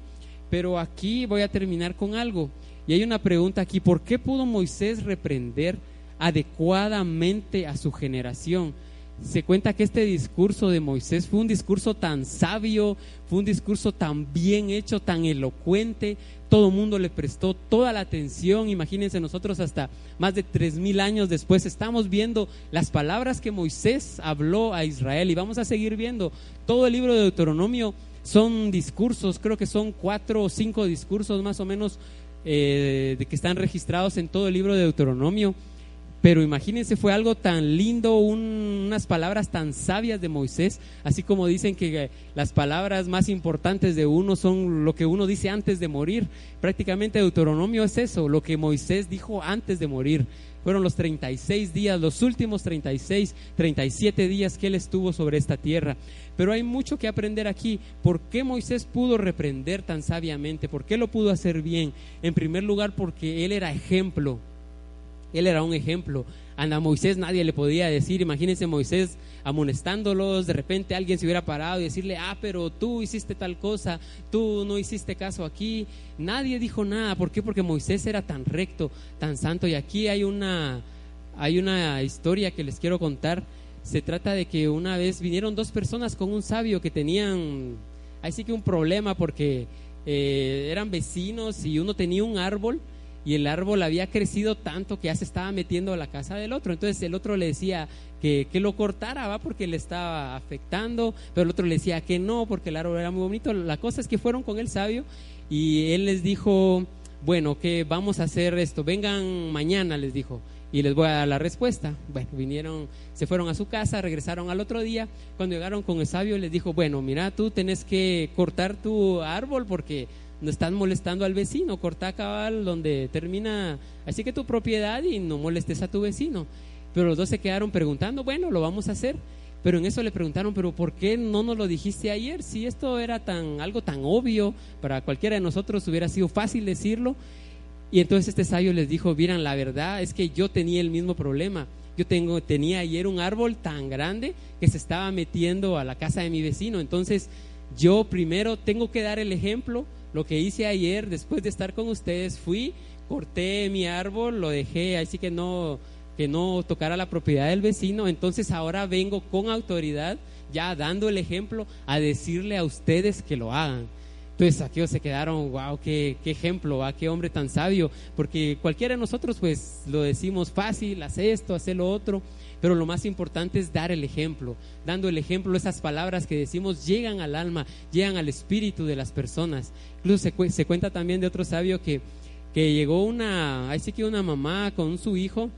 Pero aquí voy a terminar con algo. Y hay una pregunta aquí, ¿por qué pudo Moisés reprender adecuadamente a su generación? se cuenta que este discurso de Moisés fue un discurso tan sabio, fue un discurso tan bien hecho, tan elocuente, todo el mundo le prestó toda la atención. Imagínense nosotros hasta más de tres mil años después estamos viendo las palabras que Moisés habló a Israel y vamos a seguir viendo todo el libro de Deuteronomio. Son discursos, creo que son cuatro o cinco discursos más o menos eh, que están registrados en todo el libro de Deuteronomio. Pero imagínense, fue algo tan lindo, unas palabras tan sabias de Moisés, así como dicen que las palabras más importantes de uno son lo que uno dice antes de morir. Prácticamente Deuteronomio es eso, lo que Moisés dijo antes de morir. Fueron los 36 días, los últimos 36, 37 días que él estuvo sobre esta tierra. Pero hay mucho que aprender aquí. ¿Por qué Moisés pudo reprender tan sabiamente? ¿Por qué lo pudo hacer bien? En primer lugar, porque él era ejemplo él era un ejemplo. A Moisés nadie le podía decir, imagínense Moisés amonestándolos, de repente alguien se hubiera parado y decirle, ah, pero tú hiciste tal cosa, tú no hiciste caso aquí. Nadie dijo nada. ¿Por qué? Porque Moisés era tan recto, tan santo. Y aquí hay una, hay una historia que les quiero contar. Se trata de que una vez vinieron dos personas con un sabio que tenían, ahí sí que un problema porque eh, eran vecinos y uno tenía un árbol y el árbol había crecido tanto que ya se estaba metiendo a la casa del otro. Entonces el otro le decía que, que, lo cortara, ¿va? Porque le estaba afectando, pero el otro le decía que no, porque el árbol era muy bonito. La cosa es que fueron con el sabio y él les dijo, bueno, que vamos a hacer esto, vengan mañana, les dijo, y les voy a dar la respuesta. Bueno, vinieron, se fueron a su casa, regresaron al otro día. Cuando llegaron con el sabio, les dijo, bueno, mira, tú tenés que cortar tu árbol porque no están molestando al vecino, corta cabal donde termina, así que tu propiedad y no molestes a tu vecino. Pero los dos se quedaron preguntando, bueno, lo vamos a hacer. Pero en eso le preguntaron, pero ¿por qué no nos lo dijiste ayer? Si esto era tan algo tan obvio, para cualquiera de nosotros hubiera sido fácil decirlo. Y entonces este sabio les dijo, miran, la verdad es que yo tenía el mismo problema. Yo tengo, tenía ayer un árbol tan grande que se estaba metiendo a la casa de mi vecino. Entonces yo primero tengo que dar el ejemplo lo que hice ayer, después de estar con ustedes, fui, corté mi árbol, lo dejé, así que no, que no tocara la propiedad del vecino. Entonces ahora vengo con autoridad, ya dando el ejemplo, a decirle a ustedes que lo hagan. Entonces aquellos se quedaron, wow, qué, ejemplo, qué hombre tan sabio, porque cualquiera de nosotros pues lo decimos fácil, haz esto, haz lo otro, pero lo más importante es dar el ejemplo. Dando el ejemplo, esas palabras que decimos llegan al alma, llegan al espíritu de las personas. Incluso se, cuenta también de otro sabio que, que llegó una, ahí sí que una mamá con su hijo,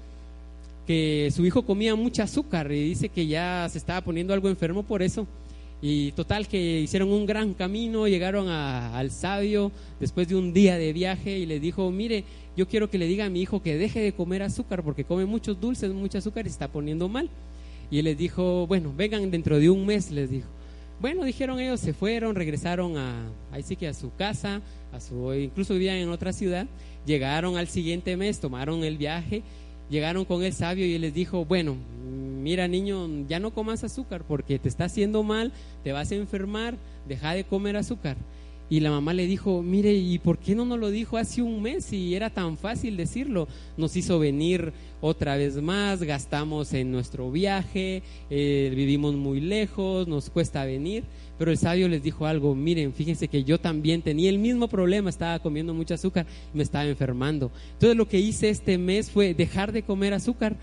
que su hijo comía mucha azúcar y dice que ya se estaba poniendo algo enfermo por eso. Y total que hicieron un gran camino, llegaron al sabio después de un día de viaje y le dijo, mire, yo quiero que le diga a mi hijo que deje de comer azúcar porque come muchos dulces, mucho azúcar y está poniendo mal. Y él les dijo, bueno, vengan dentro de un mes, les dijo. bueno, dijeron ellos, se fueron, regresaron a, que a su casa, a su, incluso vivían en otra ciudad, llegaron al siguiente mes, tomaron el viaje, llegaron con el sabio y él les dijo, bueno, mira niño, ya no comas azúcar porque te está haciendo mal, te vas a enfermar, deja de comer azúcar. Y la mamá le dijo, mire, ¿y por qué no nos lo dijo hace un mes si era tan fácil decirlo? Nos hizo venir otra vez más, gastamos en nuestro viaje, eh, vivimos muy lejos, nos cuesta venir. Pero el sabio les dijo algo, miren, fíjense que yo también tenía el mismo problema, estaba comiendo mucho azúcar y me estaba enfermando. Entonces lo que hice este mes fue dejar de comer azúcar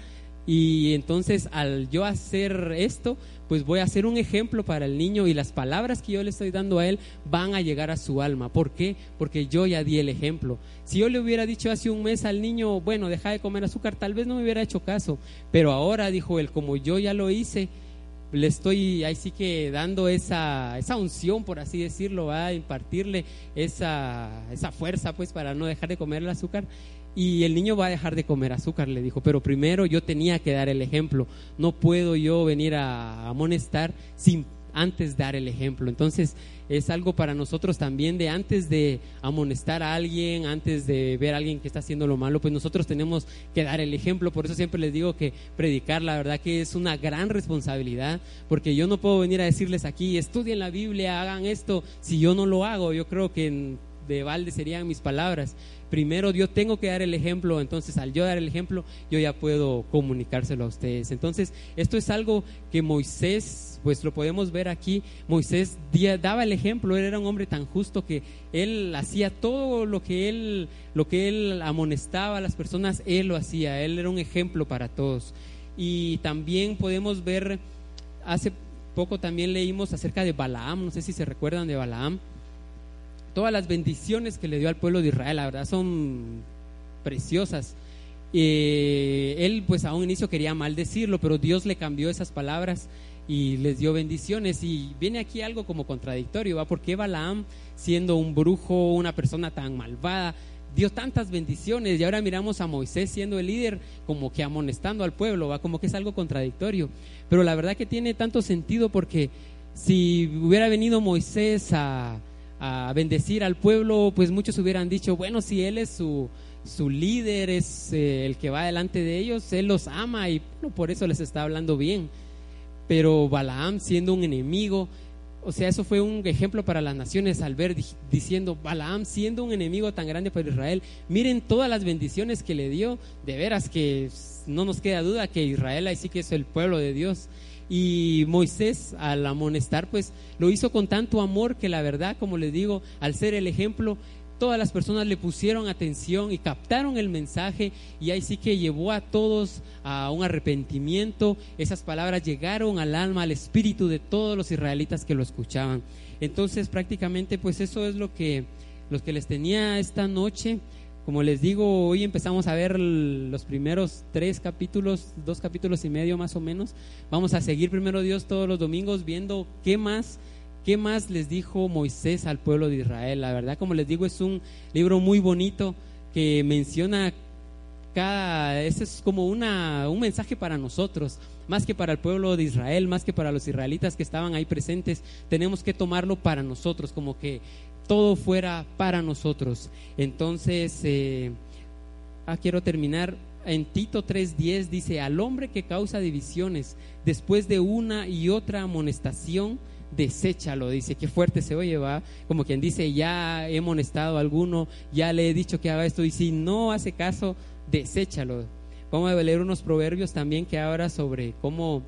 y entonces al yo hacer esto, pues voy a hacer un ejemplo para el niño y las palabras que yo le estoy dando a él van a llegar a su alma. ¿Por qué? Porque yo ya di el ejemplo. Si yo le hubiera dicho hace un mes al niño, bueno, deja de comer azúcar, tal vez no me hubiera hecho caso. Pero ahora, dijo él, como yo ya lo hice, le estoy ahí sí que dando esa, esa unción, por así decirlo, a impartirle esa, esa fuerza pues para no dejar de comer el azúcar. Y el niño va a dejar de comer azúcar, le dijo, pero primero yo tenía que dar el ejemplo, no puedo yo venir a amonestar sin antes dar el ejemplo. Entonces es algo para nosotros también de antes de amonestar a alguien, antes de ver a alguien que está haciendo lo malo, pues nosotros tenemos que dar el ejemplo. Por eso siempre les digo que predicar, la verdad que es una gran responsabilidad, porque yo no puedo venir a decirles aquí, estudien la Biblia, hagan esto, si yo no lo hago. Yo creo que de balde serían mis palabras. Primero yo tengo que dar el ejemplo, entonces al yo dar el ejemplo, yo ya puedo comunicárselo a ustedes. Entonces, esto es algo que Moisés, pues lo podemos ver aquí, Moisés daba el ejemplo, él era un hombre tan justo que él hacía todo lo que él, lo que él amonestaba a las personas, él lo hacía, él era un ejemplo para todos. Y también podemos ver, hace poco también leímos acerca de Balaam, no sé si se recuerdan de Balaam todas las bendiciones que le dio al pueblo de Israel, la verdad son preciosas. Eh, él pues a un inicio quería maldecirlo, pero Dios le cambió esas palabras y les dio bendiciones. Y viene aquí algo como contradictorio, ¿va? ¿Por qué Balaam, siendo un brujo, una persona tan malvada, dio tantas bendiciones? Y ahora miramos a Moisés siendo el líder, como que amonestando al pueblo, ¿va? Como que es algo contradictorio. Pero la verdad que tiene tanto sentido porque si hubiera venido Moisés a a bendecir al pueblo, pues muchos hubieran dicho, bueno, si él es su, su líder, es eh, el que va delante de ellos, él los ama y por eso les está hablando bien. Pero Balaam siendo un enemigo, o sea, eso fue un ejemplo para las naciones al ver diciendo, Balaam siendo un enemigo tan grande para Israel, miren todas las bendiciones que le dio, de veras que no nos queda duda que Israel ahí sí que es el pueblo de Dios. Y Moisés, al amonestar, pues lo hizo con tanto amor que la verdad, como les digo, al ser el ejemplo, todas las personas le pusieron atención y captaron el mensaje y ahí sí que llevó a todos a un arrepentimiento. Esas palabras llegaron al alma, al espíritu de todos los israelitas que lo escuchaban. Entonces prácticamente pues eso es lo que, lo que les tenía esta noche. Como les digo, hoy empezamos a ver los primeros tres capítulos, dos capítulos y medio más o menos. Vamos a seguir primero Dios todos los domingos viendo qué más, qué más les dijo Moisés al pueblo de Israel. La verdad, como les digo, es un libro muy bonito que menciona cada, ese es como una, un mensaje para nosotros, más que para el pueblo de Israel, más que para los israelitas que estaban ahí presentes, tenemos que tomarlo para nosotros, como que todo fuera para nosotros. Entonces, eh, ah, quiero terminar. En Tito 3:10 dice, al hombre que causa divisiones después de una y otra amonestación, deséchalo. Dice, qué fuerte se oye, va. Como quien dice, ya he amonestado a alguno, ya le he dicho que haga esto, y si no hace caso, deséchalo. Vamos a leer unos proverbios también que habla sobre cómo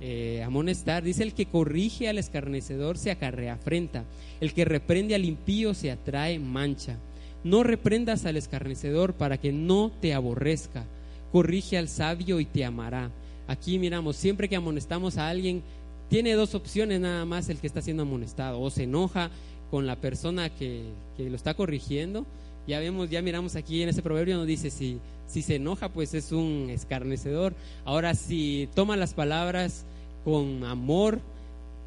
eh, amonestar. Dice, el que corrige al escarnecedor se acarrea afrenta, el que reprende al impío se atrae mancha. No reprendas al escarnecedor para que no te aborrezca. Corrige al sabio y te amará. Aquí miramos, siempre que amonestamos a alguien, tiene dos opciones nada más el que está siendo amonestado. O se enoja con la persona que, que lo está corrigiendo. Ya vemos, ya miramos aquí en ese proverbio, nos dice, si, si se enoja, pues es un escarnecedor. Ahora, si toma las palabras con amor,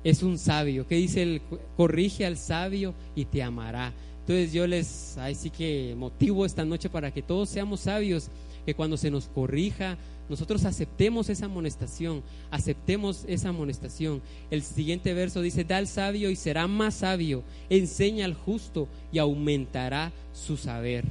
es un sabio. ¿Qué dice? El, corrige al sabio y te amará. Entonces yo les, ahí sí que motivo esta noche para que todos seamos sabios, que cuando se nos corrija, nosotros aceptemos esa amonestación, aceptemos esa amonestación. El siguiente verso dice, da al sabio y será más sabio, enseña al justo y aumentará su saber.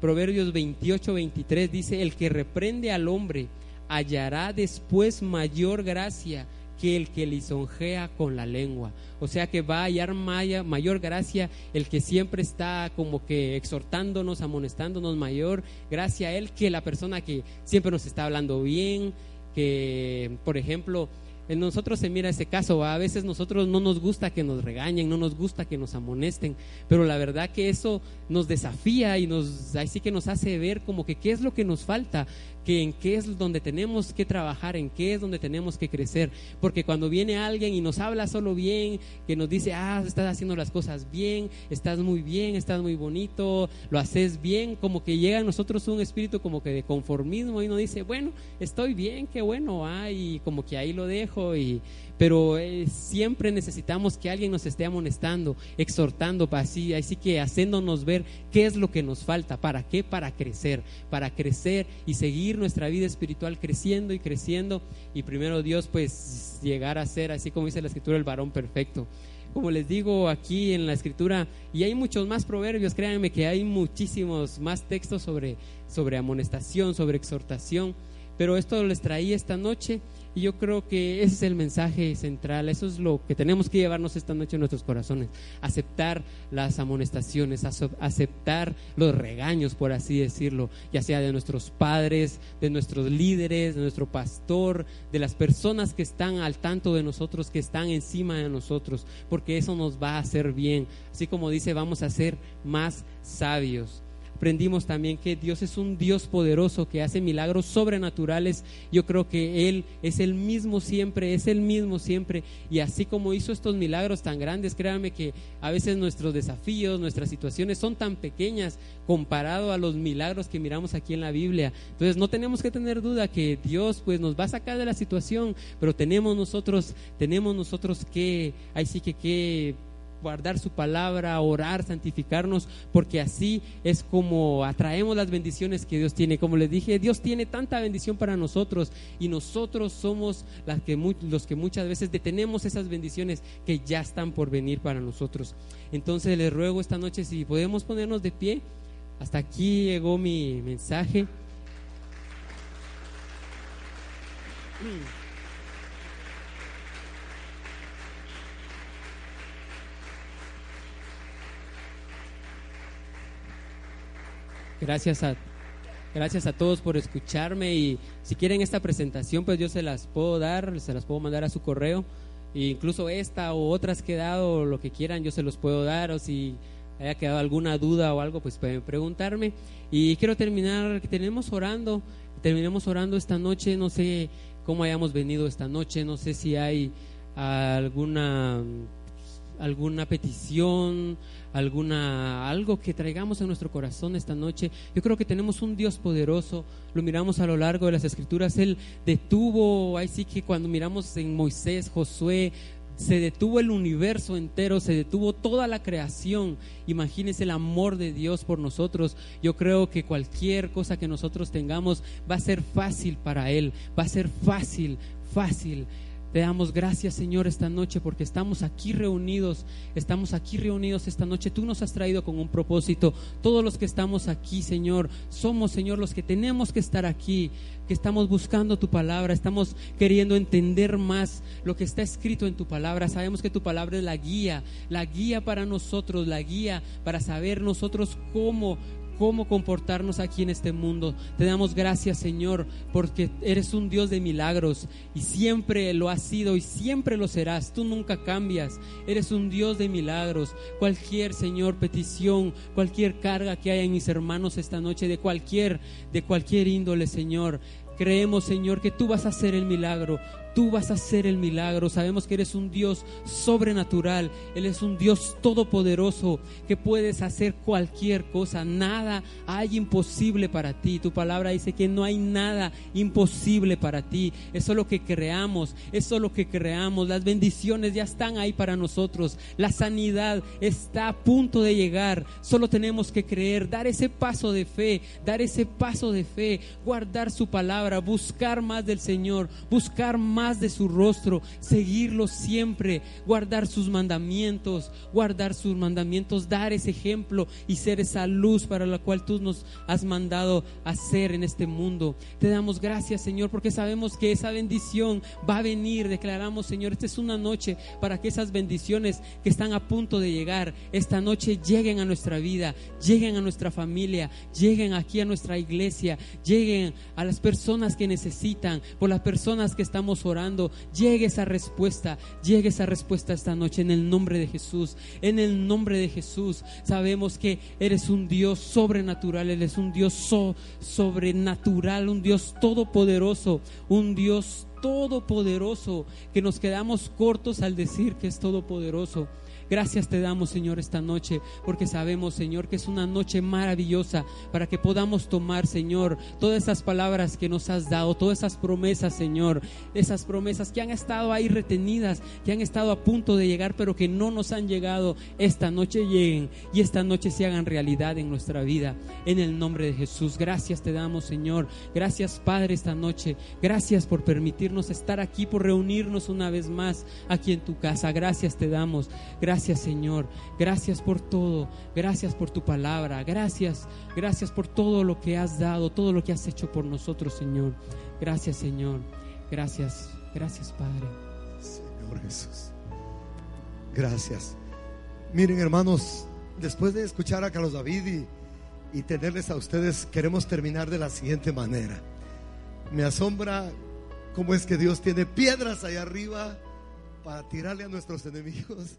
Proverbios 28, 23 dice, el que reprende al hombre hallará después mayor gracia que el que lisonjea con la lengua. O sea que va a hallar mayor gracia el que siempre está como que exhortándonos, amonestándonos, mayor gracia a él que la persona que siempre nos está hablando bien, que por ejemplo en nosotros se mira ese caso, a veces nosotros no nos gusta que nos regañen, no nos gusta que nos amonesten, pero la verdad que eso nos desafía y nos, ahí sí que nos hace ver como que qué es lo que nos falta, que en qué es donde tenemos que trabajar, en qué es donde tenemos que crecer. Porque cuando viene alguien y nos habla solo bien, que nos dice, ah, estás haciendo las cosas bien, estás muy bien, estás muy bonito, lo haces bien, como que llega a nosotros un espíritu como que de conformismo y nos dice, bueno, estoy bien, qué bueno, ah, y como que ahí lo dejo y pero eh, siempre necesitamos que alguien nos esté amonestando, exhortando, así, así que haciéndonos ver qué es lo que nos falta, para qué, para crecer, para crecer y seguir nuestra vida espiritual creciendo y creciendo y primero Dios pues llegar a ser, así como dice la escritura, el varón perfecto. Como les digo aquí en la escritura, y hay muchos más proverbios, créanme que hay muchísimos más textos sobre, sobre amonestación, sobre exhortación, pero esto les traí esta noche y yo creo que ese es el mensaje central, eso es lo que tenemos que llevarnos esta noche en nuestros corazones, aceptar las amonestaciones, aceptar los regaños, por así decirlo, ya sea de nuestros padres, de nuestros líderes, de nuestro pastor, de las personas que están al tanto de nosotros, que están encima de nosotros, porque eso nos va a hacer bien. Así como dice, vamos a ser más sabios aprendimos también que Dios es un Dios poderoso que hace milagros sobrenaturales. Yo creo que Él es el mismo siempre, es el mismo siempre. Y así como hizo estos milagros tan grandes, créanme que a veces nuestros desafíos, nuestras situaciones son tan pequeñas comparado a los milagros que miramos aquí en la Biblia. Entonces no tenemos que tener duda que Dios pues nos va a sacar de la situación, pero tenemos nosotros, tenemos nosotros que, ahí sí que que guardar su palabra, orar, santificarnos, porque así es como atraemos las bendiciones que Dios tiene. Como les dije, Dios tiene tanta bendición para nosotros y nosotros somos las que, los que muchas veces detenemos esas bendiciones que ya están por venir para nosotros. Entonces les ruego esta noche si podemos ponernos de pie. Hasta aquí llegó mi mensaje. Gracias a, gracias a todos por escucharme y si quieren esta presentación, pues yo se las puedo dar, se las puedo mandar a su correo. E incluso esta o otras que he dado, lo que quieran, yo se los puedo dar. O si haya quedado alguna duda o algo, pues pueden preguntarme. Y quiero terminar, tenemos orando, terminemos orando esta noche. No sé cómo hayamos venido esta noche, no sé si hay alguna alguna petición, alguna algo que traigamos en nuestro corazón esta noche. Yo creo que tenemos un Dios poderoso, lo miramos a lo largo de las escrituras, él detuvo, ahí sí que cuando miramos en Moisés, Josué, se detuvo el universo entero, se detuvo toda la creación. Imagínense el amor de Dios por nosotros. Yo creo que cualquier cosa que nosotros tengamos va a ser fácil para Él, va a ser fácil, fácil. Te damos gracias, Señor, esta noche porque estamos aquí reunidos, estamos aquí reunidos esta noche. Tú nos has traído con un propósito. Todos los que estamos aquí, Señor, somos, Señor, los que tenemos que estar aquí, que estamos buscando tu palabra, estamos queriendo entender más lo que está escrito en tu palabra. Sabemos que tu palabra es la guía, la guía para nosotros, la guía para saber nosotros cómo cómo comportarnos aquí en este mundo. Te damos gracias, Señor, porque eres un Dios de milagros y siempre lo has sido y siempre lo serás. Tú nunca cambias. Eres un Dios de milagros. Cualquier, Señor, petición, cualquier carga que haya en mis hermanos esta noche, de cualquier, de cualquier índole, Señor. Creemos, Señor, que tú vas a hacer el milagro tú vas a hacer el milagro. Sabemos que eres un Dios sobrenatural, Él es un Dios todopoderoso, que puedes hacer cualquier cosa, nada hay imposible para ti. Tu palabra dice que no hay nada imposible para ti. Eso es lo que creamos, eso es lo que creamos. Las bendiciones ya están ahí para nosotros. La sanidad está a punto de llegar. Solo tenemos que creer, dar ese paso de fe, dar ese paso de fe, guardar su palabra, buscar más del Señor, buscar más de su rostro, seguirlo siempre, guardar sus mandamientos, guardar sus mandamientos, dar ese ejemplo y ser esa luz para la cual tú nos has mandado a ser en este mundo. Te damos gracias, Señor, porque sabemos que esa bendición va a venir. Declaramos, Señor, esta es una noche para que esas bendiciones que están a punto de llegar, esta noche lleguen a nuestra vida, lleguen a nuestra familia, lleguen aquí a nuestra iglesia, lleguen a las personas que necesitan, por las personas que estamos orando, llegue esa respuesta, llegue esa respuesta esta noche en el nombre de Jesús, en el nombre de Jesús. Sabemos que eres un Dios sobrenatural, eres un Dios sobrenatural, un Dios todopoderoso, un Dios todopoderoso, que nos quedamos cortos al decir que es todopoderoso. Gracias te damos, Señor, esta noche, porque sabemos, Señor, que es una noche maravillosa para que podamos tomar, Señor, todas esas palabras que nos has dado, todas esas promesas, Señor, esas promesas que han estado ahí retenidas, que han estado a punto de llegar, pero que no nos han llegado, esta noche lleguen y esta noche se hagan realidad en nuestra vida. En el nombre de Jesús, gracias te damos, Señor. Gracias, Padre, esta noche. Gracias por permitirnos estar aquí, por reunirnos una vez más aquí en tu casa. Gracias te damos. Gracias Señor, gracias por todo, gracias por tu palabra, gracias, gracias por todo lo que has dado, todo lo que has hecho por nosotros Señor. Gracias Señor, gracias, gracias Padre. Señor Jesús, gracias. Miren hermanos, después de escuchar a Carlos David y, tenerles a ustedes, queremos terminar de la siguiente manera. Me asombra cómo es que Dios tiene piedras allá arriba para tirarle a nuestros enemigos